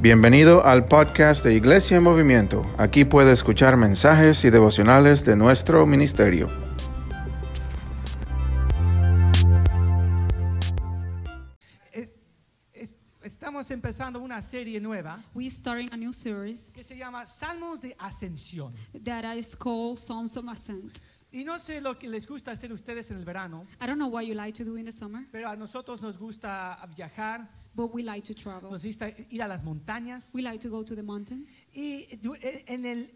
Bienvenido al podcast de Iglesia en Movimiento. Aquí puede escuchar mensajes y devocionales de nuestro ministerio. Es- es- Estamos empezando una serie nueva We're starting a new series que se llama Salmos de Ascensión. that is called Psalms of Ascent. Y no sé lo que les gusta hacer ustedes en el verano, I don't know what you like to do in the summer, pero a nosotros nos gusta viajar, but we like to travel. nos gusta ir a las montañas. We like to go to the mountains. Y du- en, el-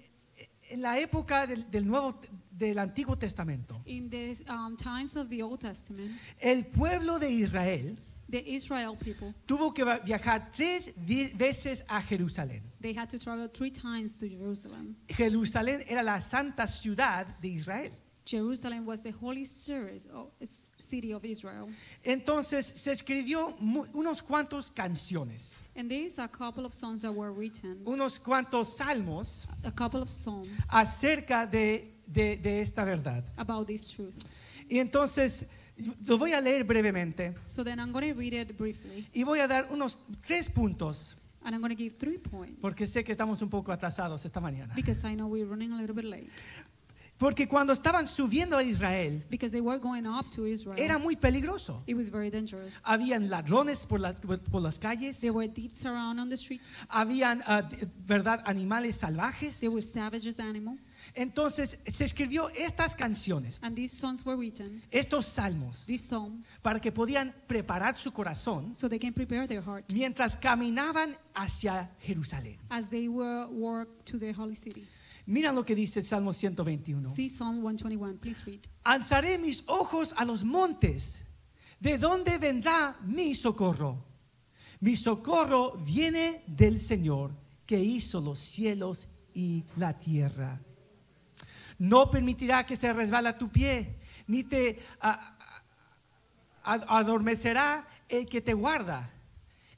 en la época del, del Nuevo del Antiguo Testamento, In the um, times of the Old Testament, el pueblo de Israel the Israel people, tuvo que viajar tres veces a Jerusalén. they had to travel three times to Jerusalem. Jerusalén era la santa ciudad de Israel. Jerusalem was the holy city of Israel. Entonces se escribió unos cuantos canciones, And there's a couple of songs that were written, unos cuantos salmos a couple of songs acerca de, de- de esta verdad. about this truth. Y entonces lo voy a leer brevemente So then I'm going to read it briefly, y voy a dar unos tres puntos, and I'm going to give three points porque sé que estamos un poco atrasados esta mañana. because I know we're running a little bit late. Porque cuando estaban subiendo a Israel, they were going up to Israel. era muy peligroso. It was very dangerous. Habían ladrones por, las- por las calles, There were thieves around on the streets. habían, de- verdad, animales salvajes. There were savages. Entonces se escribió estas canciones, And these songs were written, estos salmos, these psalms, para que podían preparar su corazón so they can prepare their heart mientras caminaban hacia Jerusalén. as they were to the holy city. Mira lo que dice el Salmo 121. See Psalm 121, please read. Alzaré mis ojos a los montes. ¿De dónde vendrá mi socorro? Mi socorro viene del Señor que hizo los cielos y la tierra. No permitirá que se resbala tu pie, ni te a- a- adormecerá el que te guarda.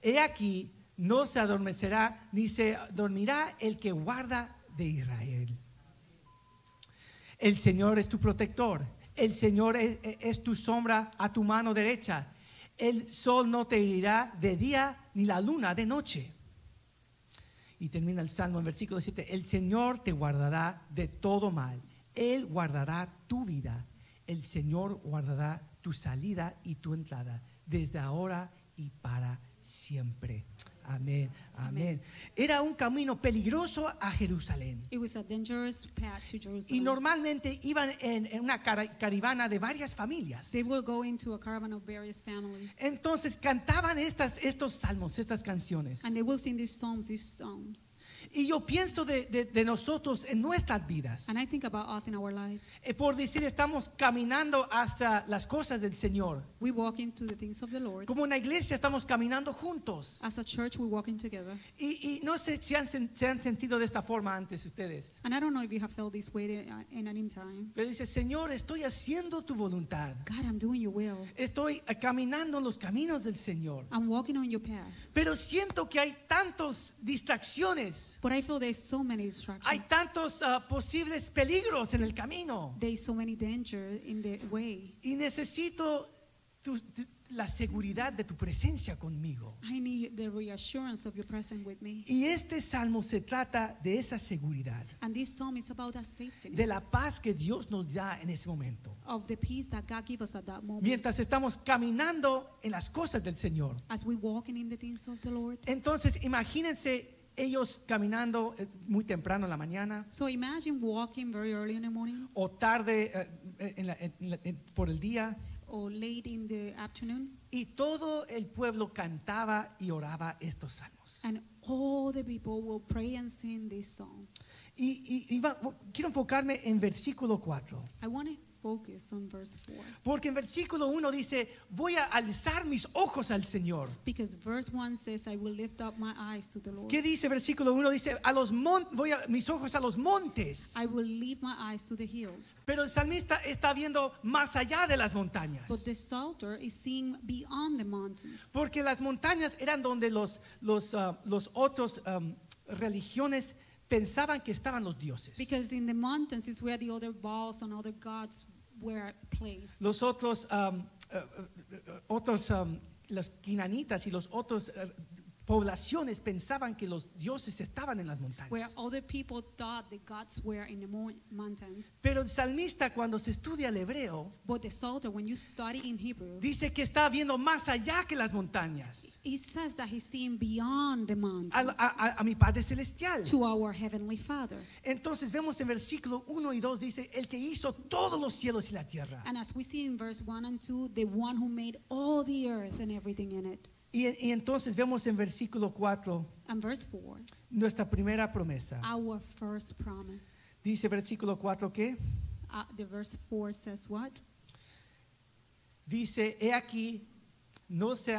He aquí, no se adormecerá, ni se dormirá el que guarda de Israel. El Señor es tu protector. El Señor es, tu sombra a tu mano derecha. El sol no te herirá de día ni la luna de noche. Y termina el Salmo en versículo 7. El Señor te guardará de todo mal. Él guardará tu vida. El Señor guardará tu salida y tu entrada desde ahora y para siempre. Amén, amén. Era un camino peligroso a Jerusalén. It was a dangerous path to Y Jerusalem. normalmente iban en, en una cara- caravana de varias familias. They will go into a caravan of various families. Entonces cantaban estas, estos salmos, estas canciones. And they will sing these psalms, these psalms. Y yo pienso de, de- de nosotros en nuestras vidas. And I think about us in our lives. Eh, Por decir, estamos caminando hacia las cosas del Señor. We walk into the things of the Lord. Como una iglesia estamos caminando juntos. As a church, we're walking together. Y, y no sé si han, sen- se han sentido de esta forma antes ustedes. And I don't know if you have felt this way in, in any time. Pero dice, Señor, estoy haciendo tu voluntad. God, I'm doing your will. Estoy eh, caminando en los caminos del Señor. I'm walking on your path. Pero siento que hay tantas distracciones. But I feel there's so many Hay distractions. tantos ah, posibles peligros en el camino. There's so many danger in the way. Y necesito tu- tu- la seguridad de tu presencia conmigo. I need the reassurance of your presence with me. Y este salmo se trata de esa seguridad, And this psalm is about that safety, de la paz que Dios nos da en ese momento. of the peace that God gives us at that moment Mientras estamos caminando en las cosas del Señor. as we walking in the things of the Lord. Entonces, imagínense ellos caminando eh, muy temprano en la mañana So imagine walking very early in the morning o tarde eh, en la- en la- en- por el día or late in the afternoon, y todo el pueblo cantaba y oraba estos salmos. and all the people will pray and sing this song. Y, y- y va- quiero enfocarme en versículo 4. I want to focus on verse 4 Porque en versículo 1 dice, voy a alzar mis ojos al Señor. because verse 1 says, I will lift up my eyes to the Lord. ¿Qué dice versículo 1? Dice, a los mon- voy a mis ojos a los montes. I will lift my eyes to the hills. Pero el salmista está viendo más allá de las montañas. But the psalter is seeing beyond the mountains. Porque las montañas eran donde los, los, ah, los otros um, religiones pensaban que estaban los dioses. Because in the mountains is where the other balls and other gods were placed. Los otros, um, eh, eh, otros um, los quinanitas y los otros poblaciones pensaban que los dioses estaban en las where montañas. other people thought the gods were in the mo- mountains. Pero el salmista cuando se estudia el hebreo But the Psalter, when you study in Hebrew, dice que está viendo más allá que las montañas, it says that he's seeing beyond the a, mountains a- a- a mi Padre Celestial. to our Heavenly Father. Entonces vemos en versículo 1 y 2 dice, el que hizo todos los cielos y la tierra. And as we see in verse 1 and 2, the one who made all the earth and everything in it. Y, y entonces vemos en versículo 4 And verse 4, nuestra primera promesa. our first promise. Dice versículo 4 que Uh, the verse 4 says what? dice, he aquí, no se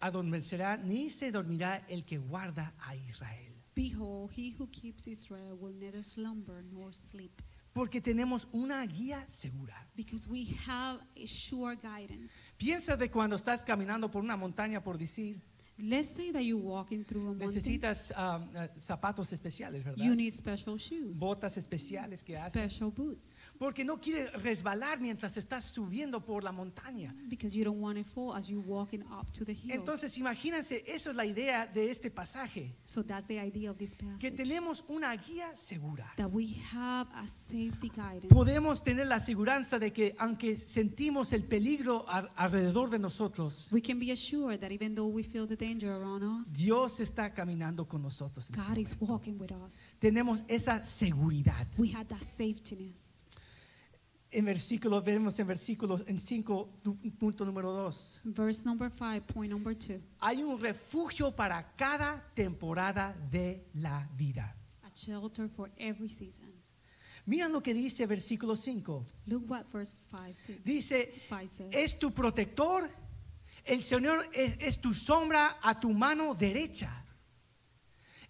adormecerá ni se dormirá el que guarda a Israel. Behold, he who keeps Israel will neither slumber nor sleep, Porque tenemos una guía segura. because we have a sure guidance. Piensa de cuando estás caminando por una montaña, por decir, Let's say that you're walking through a mountain. necesitas ah, ah, zapatos especiales, ¿verdad? You need special shoes, Botas especiales que hacen. special boots, Porque no quiere resbalar mientras estás subiendo por la montaña. because you don't want to fall as you're walking up to the hill. Entonces, imagínense, eso es la idea de este pasaje, so that's the idea of this passage. que tenemos una guía segura. that we have a safety guidance. Podemos tener la aseguranza de que aunque sentimos el peligro alrededor de nosotros, we can be assured that even though we feel the danger around us, Dios está caminando con nosotros. God is walking with us. Tenemos esa seguridad. We have that safetyness. En versículo, vemos en versículo en 5, punto número 2. Verse number 5, point number 2. Hay un refugio para cada temporada de la vida. A shelter for every season. Miren lo que dice versículo 5. Look what verse 5 says. Dice, 5 says. es tu protector, el Señor es, es tu sombra a tu mano derecha.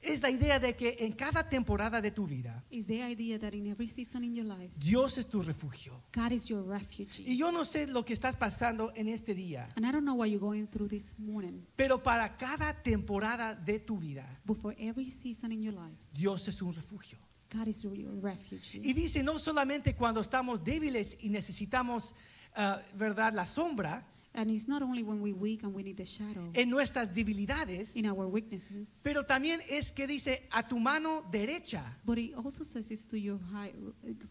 Es la idea de que en cada temporada de tu vida, is the idea that in every season in your life, Dios es tu refugio. God is your refuge. Y yo no sé lo que estás pasando en este día, And I don't know what you're going through this morning, pero para cada temporada de tu vida, but for every season in your life, Dios es un refugio. God is your, refuge. Y dice, no solamente cuando estamos débiles y necesitamos, ah, ¿verdad?, la sombra, And it's not only when we weak and we need the shadow en nuestras debilidades, in our weaknesses, pero también es que dice, a tu mano derecha. but it also says it's to your high,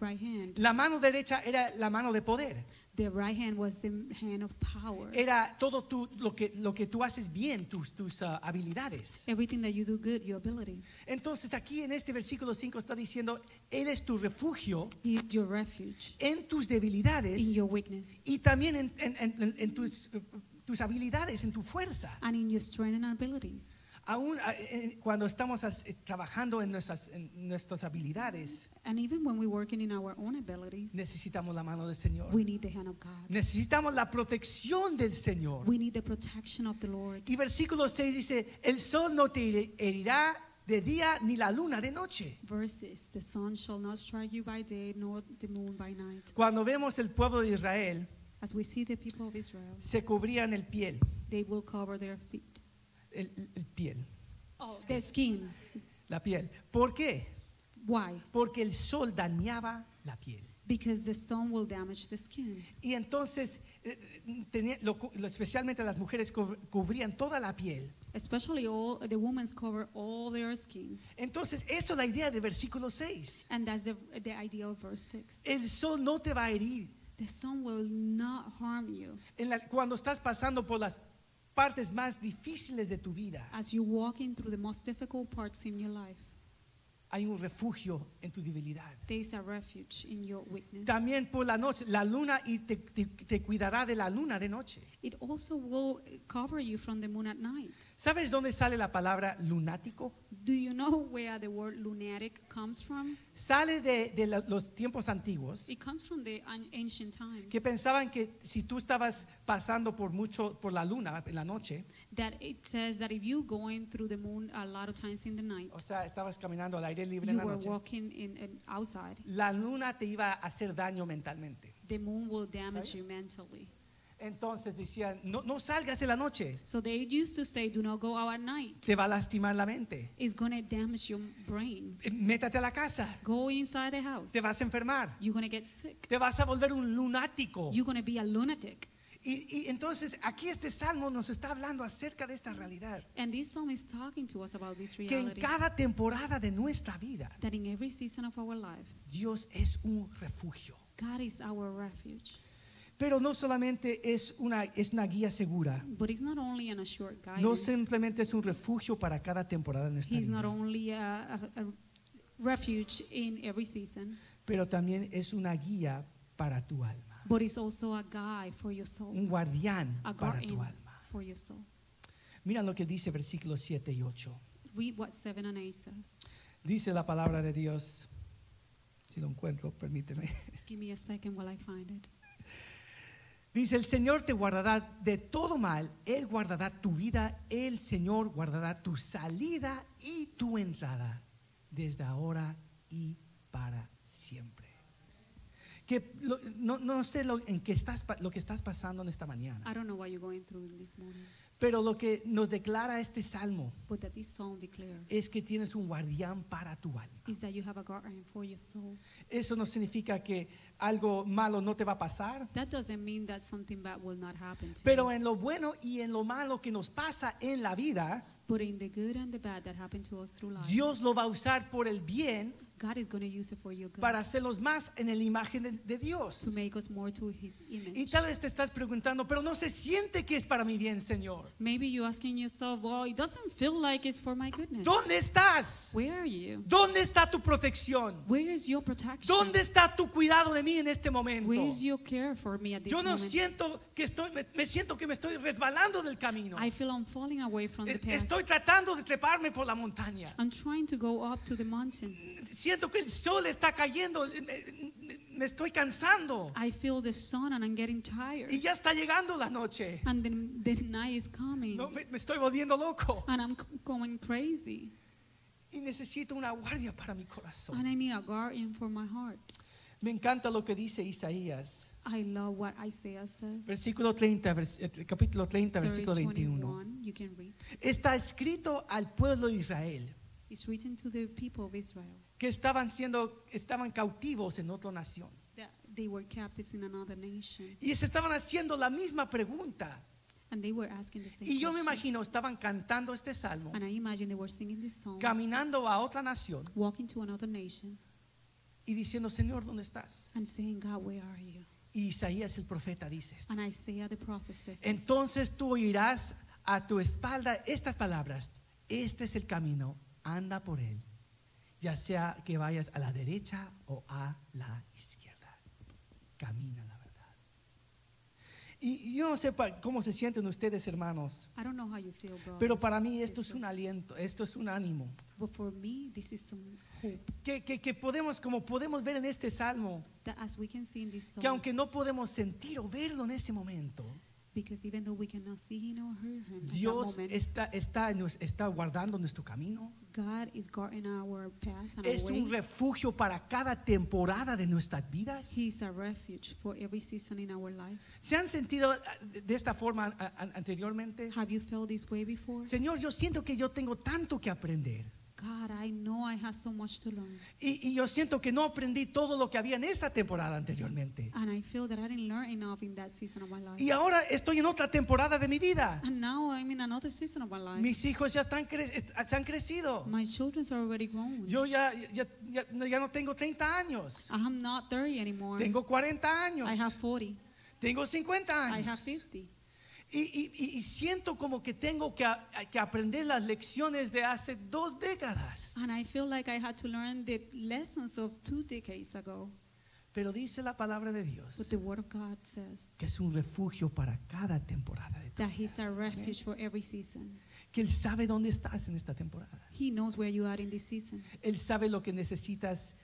right hand. La mano derecha era la mano de poder. The right hand was the hand of power. Era todo tu- lo, que, lo que tú haces bien, tus, tus ah, habilidades. Everything that you do good, your abilities. Entonces aquí en este versículo 5 está diciendo, Él es tu refugio He is your refuge en tus debilidades in your weakness y también en, en- en- en tus, eh, tus habilidades, en tu fuerza. and in your strength and abilities. Aún cuando estamos eh, trabajando en nuestras, en nuestras habilidades, And even when we're working in our own abilities, necesitamos la mano del Señor. we need the hand of God. Necesitamos la protección del Señor. We need the protection of the Lord. Y versículo 6 dice, el sol no te heri- herirá de día ni la luna de noche. Verses, the sun shall not strike you by day, nor the moon by night. Cuando vemos el pueblo de Israel, As we see the people of Israel, se cubrían el piel, they will cover their feet. El, el piel, Oh, the skin. la piel. ¿Por qué? Why? Porque el sol dañaba la piel. Because the sun will damage the skin. Y entonces, eh, tenía- lo lo- especialmente las mujeres cu- cubrían toda la piel. Especially all the women cover all their skin. Entonces, eso es la idea de versículo 6. And that's the, the idea of verse 6. El sol no te va a herir. The sun will not harm you En la- cuando estás pasando por las partes más difíciles de tu vida, as you're walking through the most difficult parts in your life. hay un refugio en tu debilidad. There is a refuge in your weakness. También por la noche, la luna y te, te- te cuidará de la luna de noche. It also will cover you from the moon at night. ¿Sabes dónde sale la palabra lunático? Do you know where the word lunatic comes from? Sale de, de la- los tiempos antiguos It comes from the an- ancient times. que pensaban que si tú estabas pasando por mucho por la luna en la noche, That it says that if you going through the moon a lot of times in the night, o sea, estabas caminando al aire libre en you la were noche, walking in, in outside, la luna te iba a hacer daño mentalmente. the moon will damage you mentally. Entonces decían, no, no salgas en la noche, So they used to say, do not go out at night. te va a lastimar la mente. It's to damage your brain. Eh, Métate a la casa, Go inside the house. te vas a enfermar, You're to get sick. te vas a volver un lunático. You're to be a lunatic. Y, y entonces aquí este salmo nos está hablando acerca de esta realidad. And this psalm is talking to us about this Que en reality. cada temporada de nuestra vida, That in every season of our life, Dios es un refugio. God is our refuge. Pero no solamente es una, es una guía segura, But He's not only an assured no guidance. simplemente es un refugio para cada temporada nuestra He's not only a, a, a refuge in every season, pero también es una guía para tu alma, but He's also a guide for your soul, un guardián a para tu alma. for your soul. Mira lo que dice versículos 7 y 8. Read what 7 and 8 says. Dice la palabra de Dios, si lo encuentro, permíteme. Give me a second while I find it. Dice, el Señor te guardará de todo mal, Él guardará tu vida, el Señor guardará tu salida y tu entrada, desde ahora y para siempre. Que no, no sé lo, en qué estás, lo que estás pasando en esta mañana, I don't know what you're going through this morning, pero lo que nos declara este salmo es que tienes un guardián para tu alma. is that you have a guardian for your soul. Eso no significa que algo malo no te va a pasar, That doesn't mean that something bad will not happen to pero en lo bueno y en lo malo que nos pasa en la vida, But in the good and the bad that happen to us through life, Dios lo va a usar por el bien God is going to use it for your good para hacerlos más en la imagen de, de to Dios. make us more to His image. Y tal vez te estás preguntando, pero no se siente que es para mi bien, Señor. Maybe you're asking yourself, well, it doesn't feel like it's for my goodness. ¿Dónde estás? Where are you? ¿Dónde está tu protección? Where is your protection? ¿Dónde está tu cuidado de mí en este momento? Where is your care for me at this Yo no moment? siento que estoy, me, me siento que me estoy resbalando del camino. I feel I'm falling away from the E- path. Estoy tratando de treparme por la montaña. I'm trying to go up to the mountain. Siento que el sol está cayendo. Me, estoy cansando. I feel the sun and I'm getting tired. Y ya está llegando la noche. And then the night is coming. No, me, me estoy volviendo loco. And I'm going crazy. Y necesito una guardia para mi corazón. And I need a guardian for my heart. Me encanta lo que dice Isaías. I love what Isaiah says. Versículo 30, vers- eh, capítulo 30, 30, versículo 21. 21, you can read. Está escrito al pueblo de Israel It's written to the people of Israel que estaban siendo estaban cautivos en otra nación. they were captives in another nation. Y se estaban haciendo la misma pregunta. And they were asking the same Y yo me imagino estaban cantando este salmo, And I imagine they were singing this song, caminando a otra nación walking to another nation, y diciendo, Señor, ¿dónde estás? and saying, God, where are you? Y Isaías el profeta dice esto. And Isaiah the prophet says, this. Entonces tú oirás a tu espalda estas palabras. Este es el camino, anda por él. Ya sea que vayas a la derecha o a la izquierda. Camina la verdad. Y yo no sé cómo se sienten ustedes, hermanos, I don't know how you feel, brothers, pero para mí esto es un aliento, esto es un ánimo. But for me, this is some hope Que, que- que podemos, como podemos ver en este salmo, that as we can see in this song, que aunque no podemos sentir o verlo en ese momento, because even though we cannot see him or hear him at that Dios moment, está, guardando nuestro camino. God is guarding our path and Es our un refugio para cada temporada de nuestras vidas. A refuge for every season in our life. ¿Se han sentido ah, de- esta forma ah, anteriormente? Have you felt this way before? Señor, yo siento que yo tengo tanto que aprender. God, I know I have so much to learn. Y, y yo siento que no aprendí todo lo que había en esa temporada anteriormente. And I feel that I didn't learn enough in that season of my life. Y ahora estoy en otra temporada de mi vida. And now I'm in another season of my life. Mis hijos ya están se han crecido. My children are already grown. Yo ya, ya, ya, ya no tengo 30 años. I'm not 30 anymore. Tengo 40 años. I have 40. Tengo 50 I have años. 50. Y, y- y- y siento como que tengo que, aprender las lecciones de hace dos décadas. And I feel like I had to learn the lessons of two decades ago. Pero dice la palabra de Dios But the Word of God says que es un refugio para cada temporada. de tu that vida. He's a refuge for every season. Que Él sabe dónde estás en esta temporada. He knows where you are in this season. Él sabe lo que necesitas,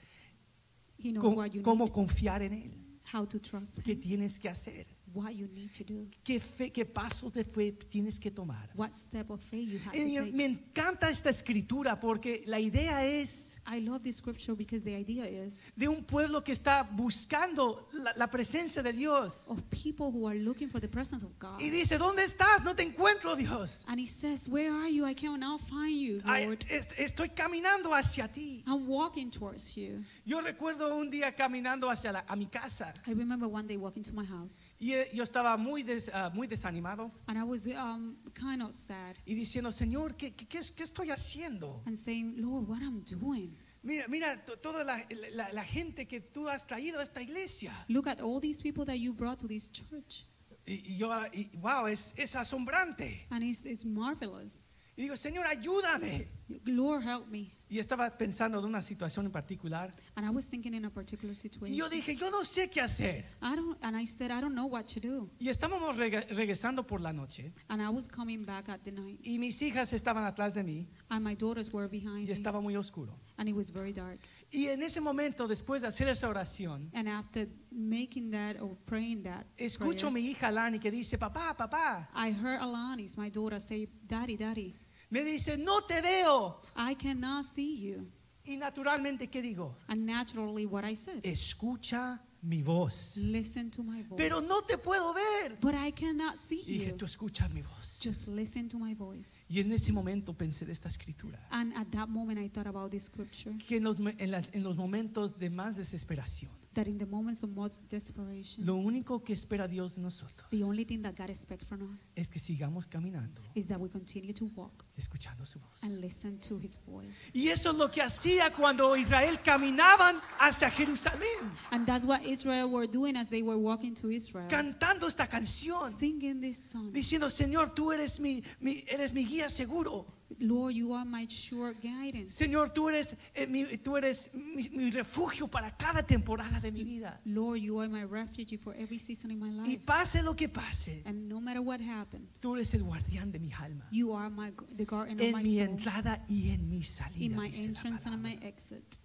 He knows what you cómo need, confiar en Él, how to trust qué Him, tienes que hacer, what you need to do, qué, fe- qué pasos de fe tienes que tomar. what step of faith you have to Y take. me encanta esta escritura porque la idea es I love this scripture because the idea is de un pueblo que está buscando la, la presencia de Dios. of people who are looking for the presence of God. Y dice, ¿dónde estás? No te encuentro, Dios. And he says, Where are you? I cannot find you, Lord. est- estoy caminando hacia ti. I'm walking towards you. Yo recuerdo un día caminando hacia la- a mi casa I remember one day walking to my house Y eh, yo estaba muy, des- ah, muy desanimado And I was um, kind of sad y diciendo, Señor, ¿qué, qué, qué es- qué estoy haciendo? and saying, Lord, what I'm doing. Mira, mira to- toda la, la- la gente que tú has traído a esta iglesia. Look at all these people that you brought to this church. Y, y yo, ah, y, wow, es, es asombrante. And it's, it's marvelous. Y digo, Señor, ayúdame. Lord, help me. Y estaba pensando de una situación en particular. And I was thinking in a particular Y situation. yo dije, yo no sé qué hacer. I don't, and I said, I don't know what to do. Y estábamos regresando por la noche. And I was coming back at the night. Y mis hijas estaban atrás de mí. And my daughters were behind Y estaba muy oscuro. And it was very dark. Y en ese momento, después de hacer esa oración, And after making that or praying that, escucho a mi hija Lani que dice, papá, papá. I heard Alanis, my daughter, say, Daddy, Daddy, Me dice, no te veo. I cannot see you. Y naturalmente, ¿qué digo? And naturally, what I said, Escucha mi voz. listen to my voice. Pero no te puedo ver. But I cannot see Y dije, you. tú escuchas mi voz. Just listen to my voice. Y en ese momento pensé de esta escritura. And at that moment, I thought about this scripture Que en los, en las- en los momentos de más desesperación, that in the moments of most desperation, lo único que espera Dios de nosotros the only thing that God expects from us es que sigamos caminando, is that we continue to walk escuchando su voz. and listen to his voice. Y eso es lo que hacía cuando Israel caminaban hacia Jerusalén, And that's what Israel were doing as they were walking to Israel, cantando esta canción, singing this song. diciendo, Señor, tú eres mi, mi- eres mi guía seguro. Lord, you are my sure guidance. Señor, tú eres, eh, mi, tú eres mi, mi refugio para cada temporada de mi vida. Lord, you are my refuge for every season in my life. Y pase lo que pase, And no matter what happened, tú eres el guardián de mi alma. you are my the guardian of En my mi soul, entrada y en mi in salida. my entrance and in my exit.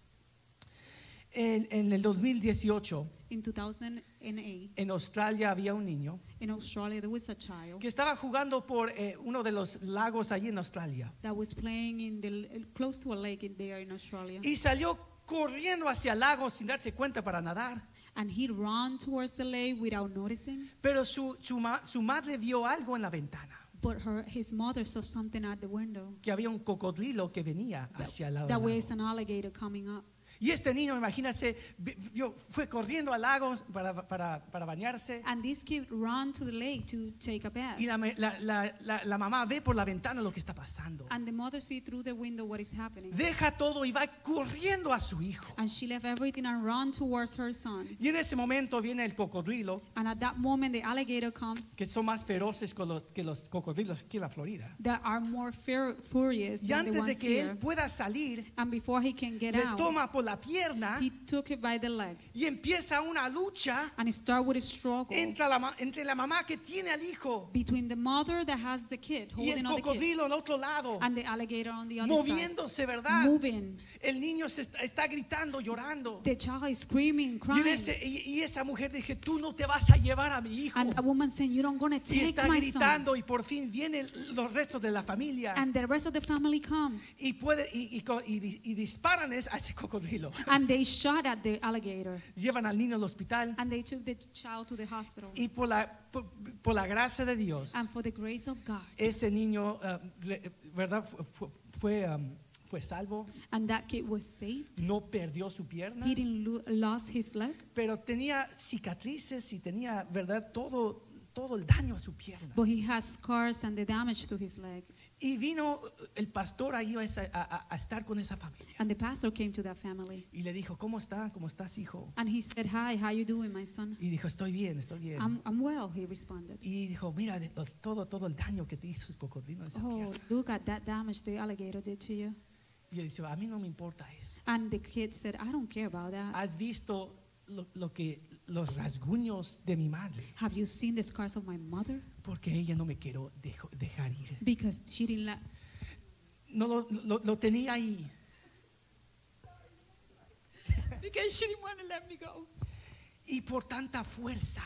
En, en el 2018, In 2008, en Australia había un niño in Australia, there was a child que estaba jugando por eh, uno de los lagos allí en Australia. that was playing in the close to a lake in there in Australia, Y salió corriendo hacia el lago sin darse cuenta para nadar. and he ran towards the lake without noticing. Pero su, su, ma- su madre vio algo en la ventana, But her, his mother saw something at the window. que había un cocodrilo que venía hacia el lado. That del lago. an alligator coming up. Y este niño, imagínense, fue corriendo al lago para, para, para bañarse. And this kid ran to the lake to take a bath. Y la, la- la- la- mamá ve por la ventana lo que está pasando. And the mother see through the window what is happening. Deja todo y va corriendo a su hijo. And she left everything and ran towards her son. Y en ese momento viene el cocodrilo, And at that moment, the alligator comes que son más feroces que los, que los cocodrilos aquí en la Florida. that are more fur- furious Y than the antes de ones que here. él pueda salir, And before he can get le out, toma por la pierna he took it by the leg y empieza una lucha and start with a struggle entre la, entre la mamá que tiene al hijo between the mother that has the kid, y el holding on the kid, cocodrilo al otro lado, and the alligator on the other side, moviéndose, ¿verdad? moving. El niño se está, está gritando, llorando. The child is screaming, Y, en crying. ese- y- y esa mujer dije, tú no te vas a llevar a mi hijo. And a woman saying, You're not going to Y take está my son. gritando y por fin vienen los restos de la familia And the rest of the family comes. y, puede, y, y co- y di- y disparan es- a ese cocodrilo. And they shot at the alligator. Llevan al niño al hospital And they took the child to the hospital. y por la, por, por la gracia de Dios, And for the grace of God. ese niño, re- ¿verdad? Fue, fue- fue, um, fue salvo, And that kid was saved. no perdió su pierna, He didn't lo- lost his leg. pero tenía cicatrices y tenía, ¿verdad? Todo, todo el daño a su pierna. But he has scars and the damage to his leg. Y vino el pastor ahí a, a- a- estar con esa familia. And the pastor came to that family. Y le dijo, ¿cómo está? ¿Cómo estás, hijo? And he said, Hi, how you doing, my son? Y dijo, estoy bien, estoy bien. I'm, I'm well, he responded. Y dijo, mira todo, todo el daño que te hizo el cocodrilo Oh, look at that damage the alligator did to you. Y él dice, a mí no me importa eso. And the kid said, I don't care about that. ¿Has visto lo, lo que, los rasguños de mi madre? Have you seen the scars of my mother? Porque ella no me quiero dejo- dejar ir. Because she didn't let, No lo, lo- lo tenía ahí. because she didn't want to let me go. Y por tanta fuerza,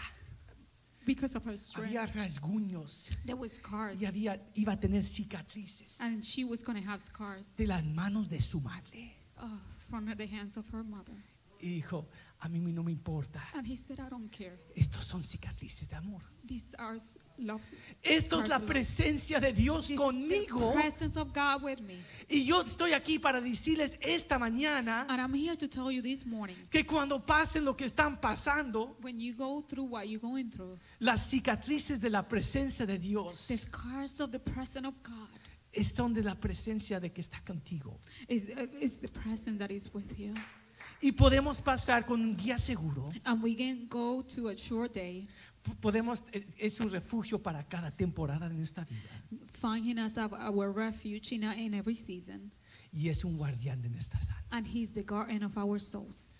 Because of her strength. había rasguños. There was scars. Y había, iba a tener cicatrices And she was going to have scars de las manos de su madre. oh, from the hands of her mother. Y dijo, a mí no me importa. And he said, I don't care. Estos son cicatrices de amor. These are s- love. Esto es la presencia de Dios This is conmigo. the presence of God with me. Y yo estoy aquí para decirles esta mañana And I'm here to tell you this morning, que cuando pasen lo que están pasando, when you go through what you're going through, las cicatrices de la presencia de Dios the scars of the presence of God son de la presencia de que está contigo. is, uh, is the presence that is with you. Y podemos pasar con un guía seguro. And we can go to a short day, Podemos, eh, es un refugio para cada temporada de nuestra vida. finding us our, our refuge in, in every season. Y es un guardián de nuestras almas. And He's the guardian of our souls.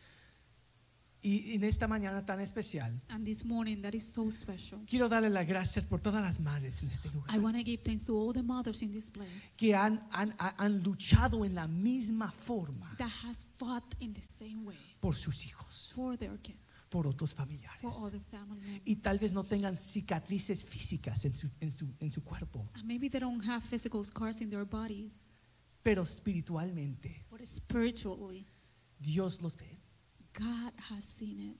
Y en esta mañana tan especial, And this morning, that is so special. quiero darle las gracias por todas las madres en este I lugar. want to give thanks to all the mothers in this place Que han, han, ha- han luchado en la misma forma that has fought in the same way por sus hijos, for their kids, por otros familiares. for other family members. Y tal vez no tengan cicatrices físicas en su, en su, en su cuerpo, And maybe they don't have physical scars in their bodies, pero espiritualmente but spiritually, Dios los ve God has seen it.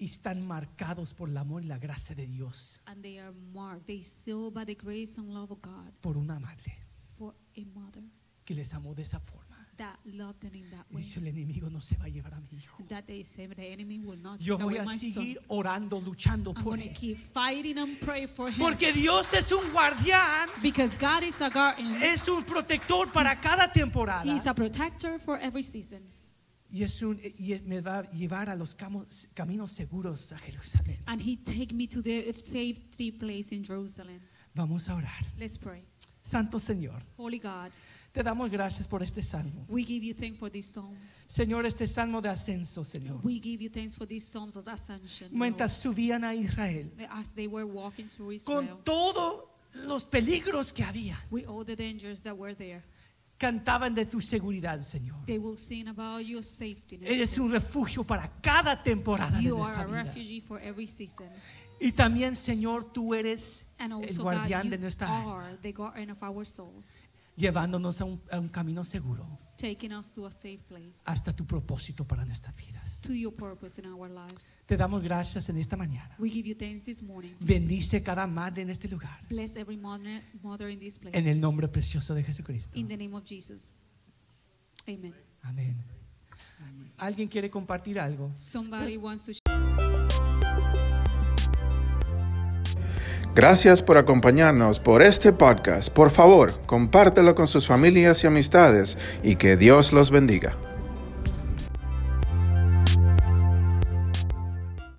y están marcados por el amor y la gracia de Dios And they are marked, they sealed by the grace and love of God por una madre for a mother que les amó de esa forma. that loved them in that Y way. dice, el enemigo no se va a llevar a mi hijo. That they say the enemy will not Yo take voy away a my son. seguir orando, luchando I'm por going to él. keep fighting and pray for him. Porque Dios es un guardián, because God is a guardian. es un protector para cada temporada. He's a protector for every season. Y, es un, y me va a llevar a los camos- caminos seguros a Jerusalén. And he take me to the safety place in Jerusalem. Vamos a orar. Let's pray. Santo Señor, Holy God, te damos gracias por este salmo. we give you thanks for this psalm. Señor, este salmo de ascenso, Señor. We give you thanks for these psalms of ascension. Mientras subían a Israel, Lord. As they were walking through Israel, con todos los peligros que había, with all the dangers that were there, cantaban de tu seguridad, Señor. they will sing about your safety. Eres un refugio para cada temporada de You nuestra are a vida. refugee for every season. Y también, Señor, tú eres And el guardián God, de nuestra alma, llevándonos a un, a un camino seguro taking us to a safe place, hasta tu propósito para nuestras vidas. to your purpose in our life. Te damos gracias en esta mañana. We give you thanks this morning. Bendice cada madre en este lugar. Bless every mother, mother in this place. En el nombre precioso de Jesucristo. In the name of Jesus. Amen. Amén. ¿Alguien quiere compartir algo? Somebody wants to Gracias por acompañarnos por este podcast. Por favor, compártelo con sus familias y amistades y que Dios los bendiga.